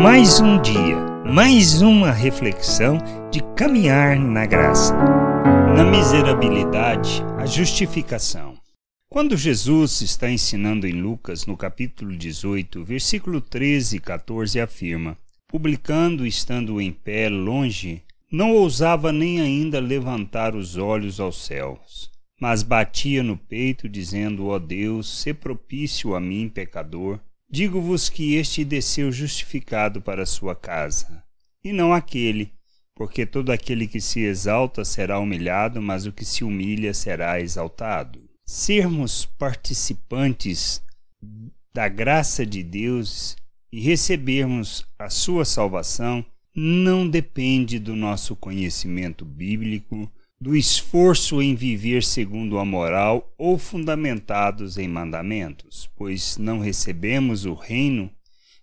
Mais um dia, mais uma reflexão de caminhar na graça. Na miserabilidade, a justificação. Quando Jesus está ensinando em Lucas, no capítulo 18, versículo 13 e 14, afirma: Publicando, estando em pé longe, não ousava nem ainda levantar os olhos aos céus, mas batia no peito, dizendo: Ó oh Deus, se propício a mim, pecador. Digo-vos que este desceu justificado para sua casa, e não aquele, porque todo aquele que se exalta será humilhado, mas o que se humilha será exaltado. Sermos participantes da graça de Deus e recebermos a sua salvação não depende do nosso conhecimento bíblico, do esforço em viver segundo a moral ou fundamentados em mandamentos, pois não recebemos o reino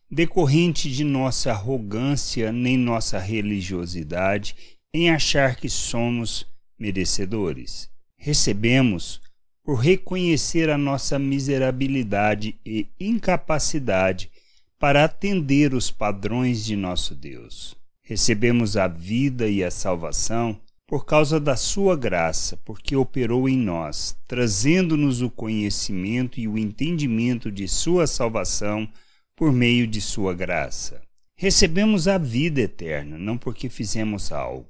decorrente de nossa arrogância nem nossa religiosidade em achar que somos merecedores. Recebemos por reconhecer a nossa miserabilidade e incapacidade para atender os padrões de nosso Deus. Recebemos a vida e a salvação por causa da sua graça, porque operou em nós, trazendo-nos o conhecimento e o entendimento de sua salvação por meio de sua graça. Recebemos a vida eterna, não porque fizemos algo,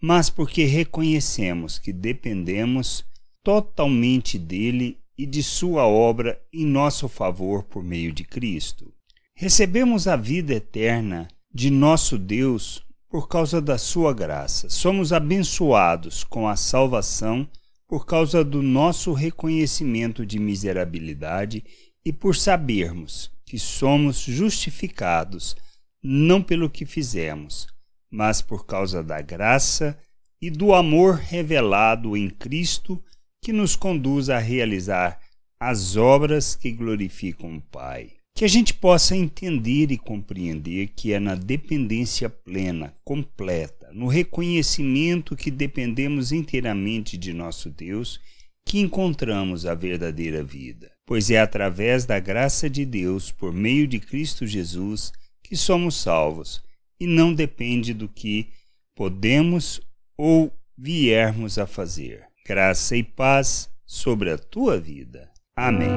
mas porque reconhecemos que dependemos totalmente dele e de sua obra em nosso favor por meio de Cristo. Recebemos a vida eterna de nosso Deus por causa da sua graça. Somos abençoados com a salvação por causa do nosso reconhecimento de miserabilidade e por sabermos que somos justificados não pelo que fizemos, mas por causa da graça e do amor revelado em Cristo que nos conduz a realizar as obras que glorificam o Pai que a gente possa entender e compreender que é na dependência plena, completa, no reconhecimento que dependemos inteiramente de nosso Deus, que encontramos a verdadeira vida. Pois é através da graça de Deus, por meio de Cristo Jesus, que somos salvos, e não depende do que podemos ou viermos a fazer. Graça e paz sobre a tua vida. Amém.